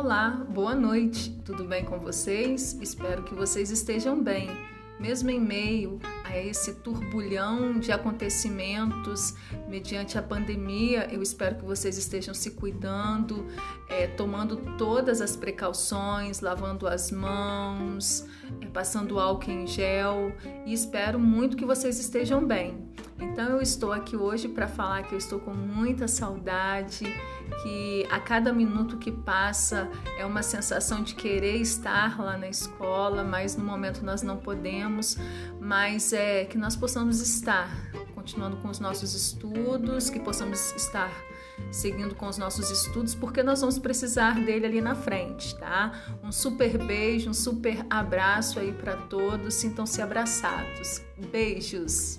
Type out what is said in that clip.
Olá, boa noite, tudo bem com vocês? Espero que vocês estejam bem. Mesmo em meio a esse turbulhão de acontecimentos mediante a pandemia, eu espero que vocês estejam se cuidando, é, tomando todas as precauções, lavando as mãos, é, passando álcool em gel e espero muito que vocês estejam bem. Então eu estou aqui hoje para falar que eu estou com muita saudade, que a cada minuto que passa é uma sensação de querer estar lá na escola, mas no momento nós não podemos, mas é que nós possamos estar continuando com os nossos estudos, que possamos estar seguindo com os nossos estudos, porque nós vamos precisar dele ali na frente, tá? Um super beijo, um super abraço aí para todos, sintam-se abraçados. Beijos.